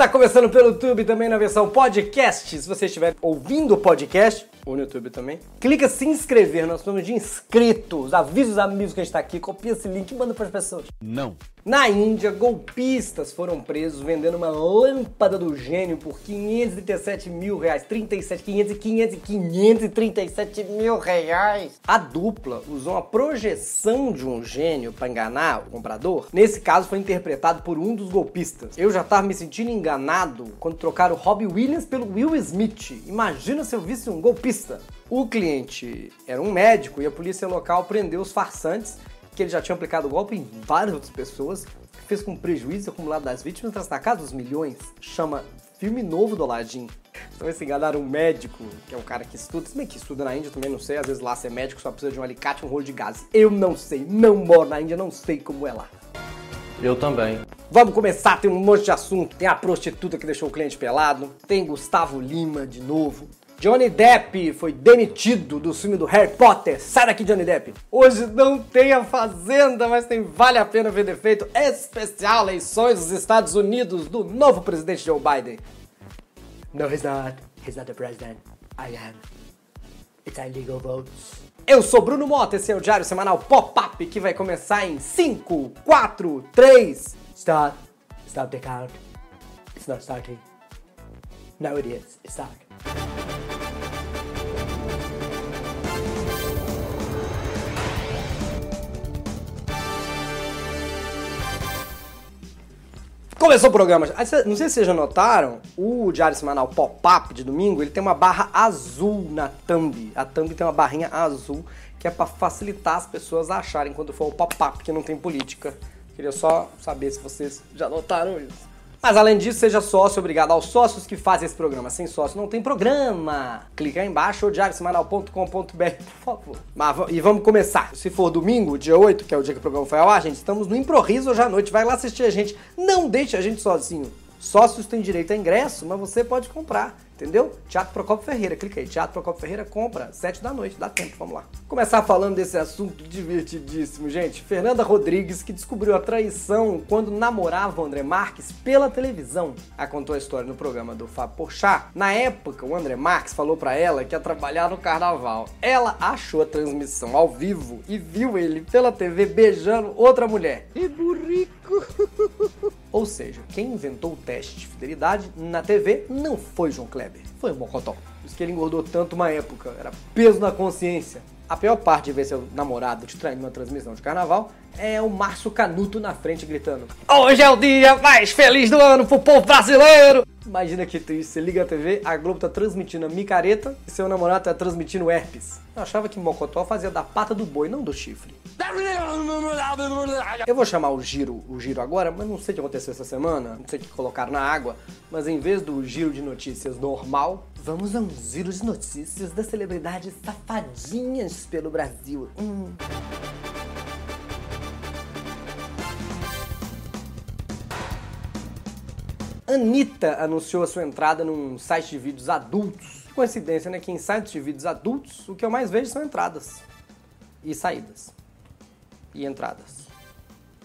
Está começando pelo YouTube também na versão podcast. Se você estiver ouvindo o podcast, ou no YouTube também, clica se inscrever. Nós estamos de inscritos. Avisa os amigos que a gente está aqui, copia esse link e manda para as pessoas. Não. Na Índia, golpistas foram presos vendendo uma lâmpada do gênio por 537 mil reais. 37, 500 e 500 e 537 mil reais. A dupla usou uma projeção de um gênio para enganar o comprador. Nesse caso, foi interpretado por um dos golpistas. Eu já tava me sentindo enganado quando trocaram o Robbie Williams pelo Will Smith. Imagina se eu visse um golpista. O cliente era um médico e a polícia local prendeu os farsantes que ele já tinha aplicado o golpe em várias outras pessoas, fez com prejuízo acumulado das vítimas, traz na casa dos milhões, chama filme novo do Aladdin. Então esse enganaram um médico, que é um cara que estuda, se bem que estuda na Índia, também não sei, às vezes lá ser médico só precisa de um alicate e um rolo de gás. Eu não sei, não moro na Índia, não sei como é lá. Eu também. Vamos começar, tem um monte de assunto. Tem a prostituta que deixou o cliente pelado, tem Gustavo Lima de novo, Johnny Depp foi demitido do filme do Harry Potter. Sai daqui, Johnny Depp. Hoje não tem a Fazenda, mas tem Vale a Pena Ver Defeito especial eleições dos Estados Unidos do novo presidente Joe Biden. No, he's not. He's not the president. I am. It's illegal votes. Eu sou Bruno Mota, esse é o Diário Semanal Pop-Up que vai começar em 5, 4, 3. Start. Stop the count. It's not starting. Now it is. It's starting. Começou o programa. Não sei se vocês já notaram, o Diário Semanal Pop-Up de domingo, ele tem uma barra azul na thumb. A thumb tem uma barrinha azul que é para facilitar as pessoas a acharem quando for o pop-up, que não tem política. Queria só saber se vocês já notaram isso. Mas além disso, seja sócio, obrigado aos sócios que fazem esse programa. Sem sócio não tem programa. Clica aí embaixo ou diariosemanal.com.br, por favor. Mas, e vamos começar. Se for domingo, dia 8, que é o dia que o programa foi ao ar, gente, estamos no Improviso hoje à noite. Vai lá assistir a gente. Não deixe a gente sozinho. Sócios têm direito a ingresso, mas você pode comprar. Entendeu? Teatro Procopio Ferreira, clica aí. Teatro Procopio Ferreira compra, 7 da noite, dá tempo, vamos lá. Começar falando desse assunto divertidíssimo, gente. Fernanda Rodrigues, que descobriu a traição quando namorava o André Marques pela televisão. Ela contou a história no programa do Fábio Porchat. Na época, o André Marques falou para ela que ia trabalhar no carnaval. Ela achou a transmissão ao vivo e viu ele pela TV beijando outra mulher. E burrico! Ou seja, quem inventou o teste de fidelidade na TV não foi João Kleber, foi o Mocotó. Por isso que ele engordou tanto uma época, era peso na consciência. A pior parte de ver seu namorado te traindo numa transmissão de carnaval é o Márcio Canuto na frente gritando: Hoje é o dia mais feliz do ano pro povo brasileiro! Imagina que triste, você liga a TV, a Globo tá transmitindo a micareta e seu namorado tá transmitindo herpes. Eu achava que Mocotó fazia da pata do boi, não do chifre. Eu vou chamar o giro, o giro agora, mas não sei o que aconteceu essa semana, não sei o que colocaram na água, mas em vez do giro de notícias normal, vamos a um giro de notícias das celebridades safadinhas pelo Brasil. Hum. Anitta anunciou a sua entrada num site de vídeos adultos. Coincidência, né? Que em sites de vídeos adultos, o que eu mais vejo são entradas e saídas. E entradas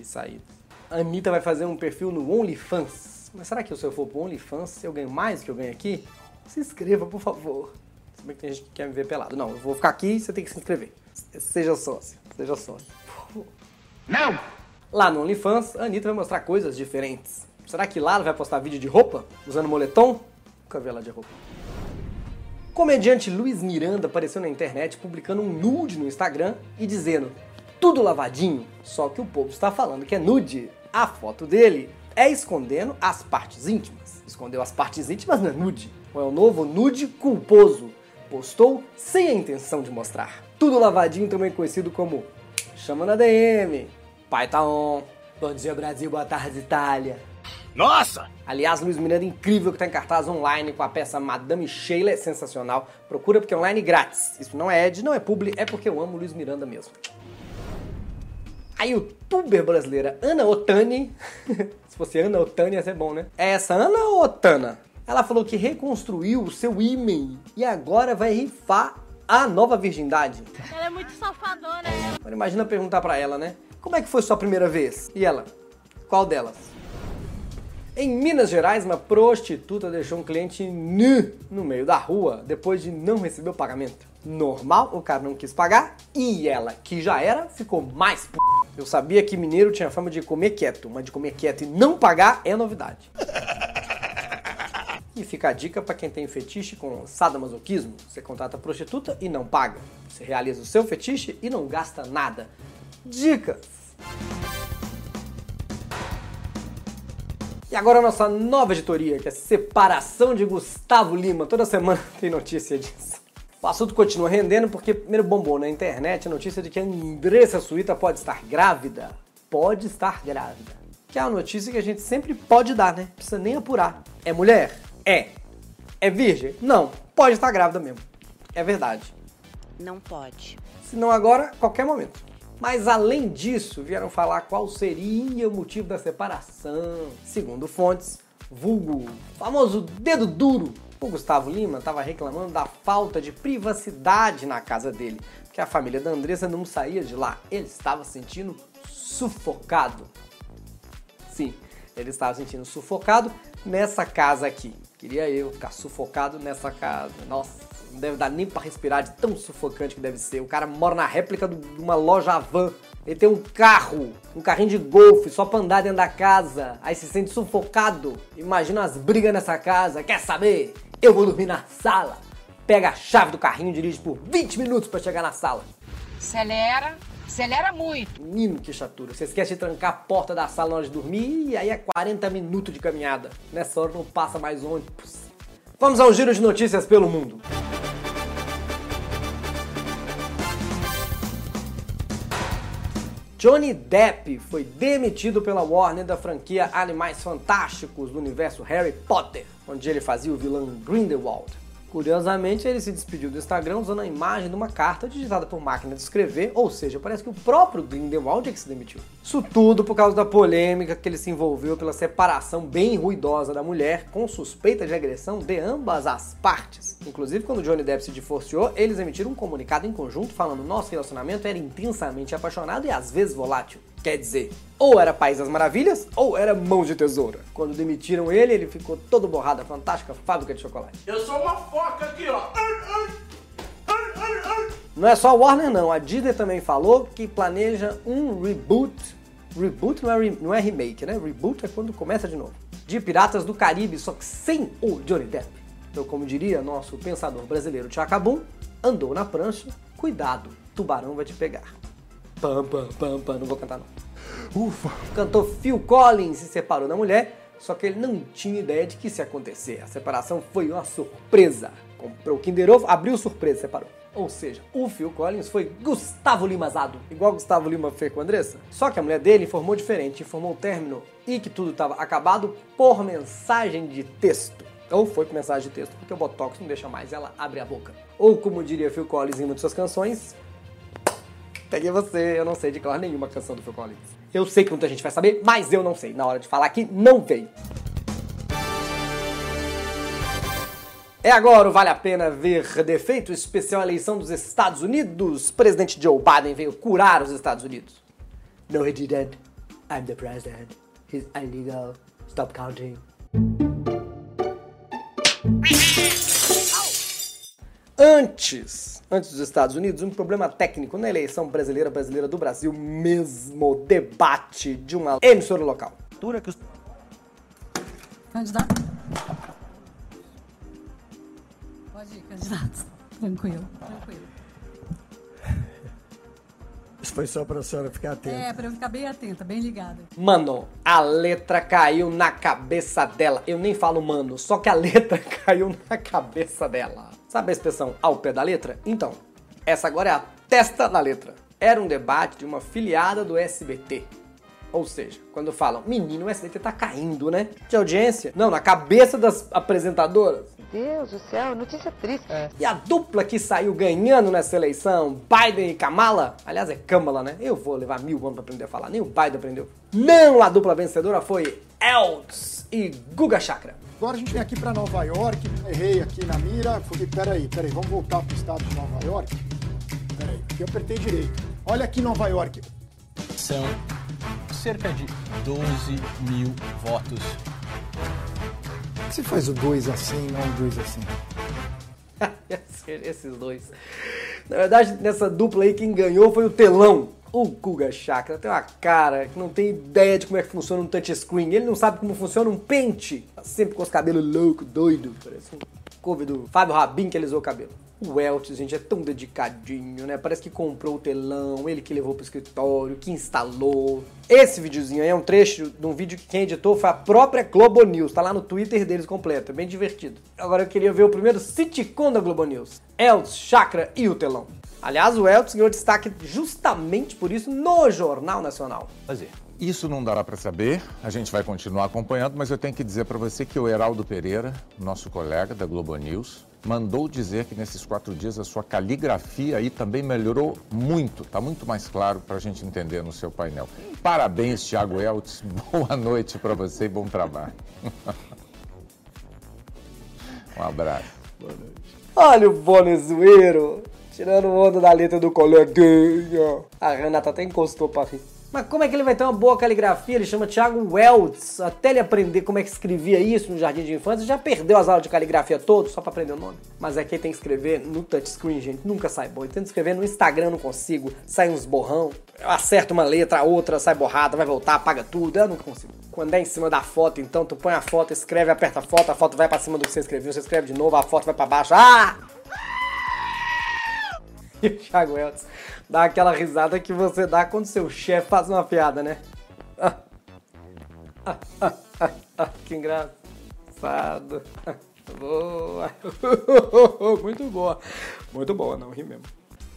e saídas. A Anitta vai fazer um perfil no OnlyFans. Mas será que se eu for pro OnlyFans eu ganho mais do que eu ganho aqui? Se inscreva, por favor. Se bem que tem gente que quer me ver pelado. Não, eu vou ficar aqui e você tem que se inscrever. Seja sócio. Seja sócio. Não! Lá no OnlyFans, a Anitta vai mostrar coisas diferentes. Será que lá ela vai postar vídeo de roupa? Usando moletom? Nunca vi ela de roupa. Comediante Luiz Miranda apareceu na internet publicando um nude no Instagram e dizendo tudo lavadinho, só que o povo está falando que é nude. A foto dele é escondendo as partes íntimas. Escondeu as partes íntimas não é nude. É o novo nude culposo. Postou sem a intenção de mostrar. Tudo lavadinho também conhecido como chama na DM, pai tá on, bom dia Brasil, boa tarde Itália. Nossa! Aliás, Luiz Miranda é incrível que tá em cartaz online com a peça Madame Sheila, é sensacional. Procura porque é online grátis. Isso não é Ed, não é publi, é porque eu amo Luiz Miranda mesmo. A youtuber brasileira Ana Otani, se fosse Ana Otani ia ser bom, né? É essa Ana ou Otana? Ela falou que reconstruiu o seu e-mail e agora vai rifar a nova virgindade. Ela é muito safadona. né? Agora imagina perguntar pra ela, né? Como é que foi sua primeira vez? E ela? Qual delas? Em Minas Gerais, uma prostituta deixou um cliente nu no meio da rua depois de não receber o pagamento. Normal, o cara não quis pagar e ela, que já era, ficou mais p... Eu sabia que mineiro tinha fama de comer quieto, mas de comer quieto e não pagar é novidade. E fica a dica para quem tem fetiche com sadomasoquismo: você contrata prostituta e não paga. Você realiza o seu fetiche e não gasta nada. Dicas! E agora a nossa nova editoria, que é Separação de Gustavo Lima. Toda semana tem notícia disso. O assunto continua rendendo porque primeiro bombou na internet a notícia de que a Andressa Suíta pode estar grávida. Pode estar grávida. Que é uma notícia que a gente sempre pode dar, né? Precisa nem apurar. É mulher? É. É virgem? Não. Pode estar grávida mesmo. É verdade. Não pode. Se não agora, qualquer momento. Mas além disso, vieram falar qual seria o motivo da separação. Segundo fontes, vulgo, famoso dedo duro. O Gustavo Lima estava reclamando da falta de privacidade na casa dele, porque a família da Andressa não saía de lá. Ele estava se sentindo sufocado. Sim, ele estava se sentindo sufocado nessa casa aqui. Queria eu ficar sufocado nessa casa. Nossa, não deve dar nem para respirar de tão sufocante que deve ser. O cara mora na réplica de uma loja van. Ele tem um carro, um carrinho de golfe, só pra andar dentro da casa. Aí se sente sufocado. Imagina as brigas nessa casa. Quer saber? Eu vou dormir na sala. Pega a chave do carrinho e dirige por 20 minutos para chegar na sala. Acelera, acelera muito. Menino, que chatura. Você esquece de trancar a porta da sala na hora de dormir e aí é 40 minutos de caminhada. Nessa hora não passa mais ônibus. Vamos ao giro de notícias pelo mundo. Johnny Depp foi demitido pela Warner da franquia Animais Fantásticos do universo Harry Potter, onde ele fazia o vilão Grindelwald. Curiosamente, ele se despediu do Instagram usando a imagem de uma carta digitada por máquina de escrever, ou seja, parece que o próprio Grindelwald é que se demitiu. Isso tudo por causa da polêmica que ele se envolveu pela separação bem ruidosa da mulher, com suspeita de agressão de ambas as partes. Inclusive, quando Johnny Depp se divorciou, eles emitiram um comunicado em conjunto falando nosso relacionamento era intensamente apaixonado e às vezes volátil. Quer dizer, ou era País das Maravilhas, ou era Mão de Tesoura. Quando demitiram ele, ele ficou todo borrado, fantástica fábrica de chocolate. Eu sou uma foca aqui, ó. Não é só a Warner não, a Disney também falou que planeja um reboot. Reboot não é, re- não é remake, né? Reboot é quando começa de novo. De Piratas do Caribe, só que sem o Johnny Depp. Então, como diria nosso pensador brasileiro Tchacabum, andou na prancha, cuidado, tubarão vai te pegar. Pam, pam, pam, pam, não vou cantar não. Ufa. O cantor Phil Collins se separou da mulher, só que ele não tinha ideia de que isso ia acontecer. A separação foi uma surpresa. Comprou o Kinder Ovo, abriu surpresa, separou. Ou seja, o Phil Collins foi Gustavo Limazado, igual Gustavo Lima fez com a Andressa. Só que a mulher dele informou diferente, informou o término e que tudo estava acabado por mensagem de texto. Ou foi por mensagem de texto, porque o Botox não deixa mais ela abrir a boca. Ou como diria Phil Collins em uma de suas canções, Peguei você, eu não sei declarar nenhuma canção do Phil Collins. Eu sei que muita gente vai saber, mas eu não sei. Na hora de falar aqui, não veio. É agora o Vale a Pena Ver defeito especial eleição dos Estados Unidos. Presidente Joe Biden veio curar os Estados Unidos. No, he didn't. I'm the president. He's illegal. Stop counting. Antes, antes dos Estados Unidos, um problema técnico na eleição brasileira brasileira do Brasil, mesmo debate de uma emissora local. Candidato. Pode ir, candidato. Tranquilo, tranquilo. Isso foi só para a senhora ficar atenta. É, pra eu ficar bem atenta, bem ligada. Mano, a letra caiu na cabeça dela. Eu nem falo mano, só que a letra caiu na cabeça dela. Sabe a expressão ao pé da letra? Então, essa agora é a testa da letra. Era um debate de uma filiada do SBT. Ou seja, quando falam, menino, o SBT tá caindo, né? De audiência? Não, na cabeça das apresentadoras. Deus do céu, notícia triste. E a dupla que saiu ganhando nessa eleição, Biden e Kamala, aliás é Kamala, né? Eu vou levar mil anos pra aprender a falar, nem o Biden aprendeu. Não, a dupla vencedora foi Elts e Guga Chakra. Agora a gente vem aqui para Nova York, errei aqui na mira, falei, peraí, peraí, vamos voltar pro estado de Nova York? Peraí, aqui eu apertei direito. Olha aqui Nova York, São cerca de 12 mil votos você faz o dois assim, não o dois assim? Esses dois. Na verdade, nessa dupla aí, quem ganhou foi o telão. O Guga Chakra tem uma cara que não tem ideia de como é que funciona um touchscreen. Ele não sabe como funciona um pente. Tá sempre com os cabelos loucos, doido. Parece um couve do Fábio Rabin que alisou o cabelo. O Welch, gente, é tão dedicadinho, né? Parece que comprou o telão, ele que levou pro escritório, que instalou. Esse videozinho aí é um trecho de um vídeo que quem editou foi a própria Globo News. Tá lá no Twitter deles completo, é bem divertido. Agora eu queria ver o primeiro sitcom da Globo News. Elton, Chakra e o telão. Aliás, o Elton ganhou destaque justamente por isso no Jornal Nacional. fazer. Isso não dará para saber, a gente vai continuar acompanhando, mas eu tenho que dizer para você que o Heraldo Pereira, nosso colega da Globo News, mandou dizer que nesses quatro dias a sua caligrafia aí também melhorou muito, está muito mais claro para a gente entender no seu painel. Parabéns, Thiago Eltz, boa noite para você e bom trabalho. um abraço. Olha o Bonezueiro, tirando onda da letra do coleguinha. A Renata até encostou pra rir. Mas como é que ele vai ter uma boa caligrafia? Ele chama Thiago Weltz. Até ele aprender como é que escrevia isso no jardim de infância, já perdeu as aulas de caligrafia todas só pra aprender o nome. Mas é que tem que escrever no touchscreen, gente. Nunca sai bom. Eu escrever no Instagram, não consigo. Sai uns borrão. Eu acerto uma letra, a outra sai borrada, vai voltar, apaga tudo. Eu nunca consigo. Quando é em cima da foto, então, tu põe a foto, escreve, aperta a foto, a foto vai pra cima do que você escreveu, você escreve de novo, a foto vai pra baixo. Ah! E o Thiago Weltz dá aquela risada que você dá quando seu chefe faz uma piada, né? Ah, ah, ah, ah, ah, que engraçado. Boa. Muito boa. Muito boa, não ri mesmo.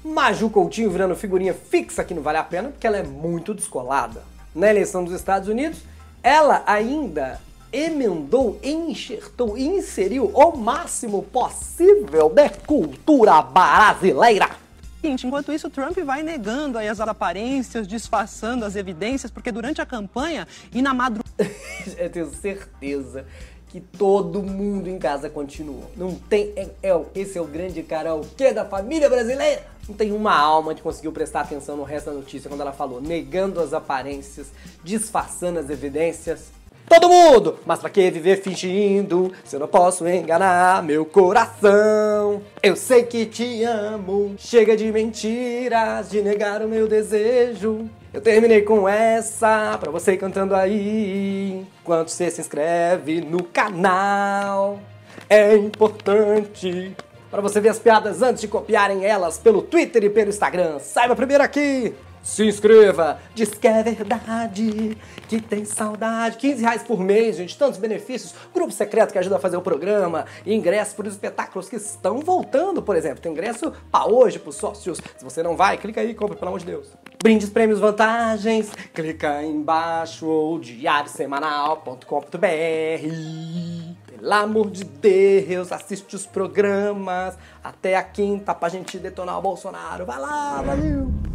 Maju Coutinho virando figurinha fixa aqui no Vale a Pena, porque ela é muito descolada. Na eleição dos Estados Unidos, ela ainda emendou, enxertou e inseriu o máximo possível de cultura brasileira. Seguinte, Enquanto isso, Trump vai negando as aparências, disfarçando as evidências, porque durante a campanha e na madrugada. Eu tenho certeza que todo mundo em casa continuou. Não tem. É, é- esse é o grande karaokê da família brasileira. Não tem uma alma que conseguiu prestar atenção no resto da notícia quando ela falou negando as aparências, disfarçando as evidências. Todo mundo! Mas pra que viver fingindo se eu não posso enganar meu coração? Eu sei que te amo, chega de mentiras, de negar o meu desejo. Eu terminei com essa pra você cantando aí. Enquanto você se inscreve no canal, é importante para você ver as piadas antes de copiarem elas pelo Twitter e pelo Instagram. Saiba primeiro aqui. Se inscreva, diz que é verdade, que tem saudade. 15 reais por mês, gente, tantos benefícios. Grupo secreto que ajuda a fazer o programa, ingresso para os espetáculos que estão voltando, por exemplo. Tem ingresso para hoje, para os sócios. Se você não vai, clica aí e compra, pelo amor de Deus. Brindes, prêmios, vantagens, clica aí embaixo ou diariosemanal.com.br. Pelo amor de Deus, assiste os programas até a quinta pra gente detonar o Bolsonaro. Vai lá, valeu!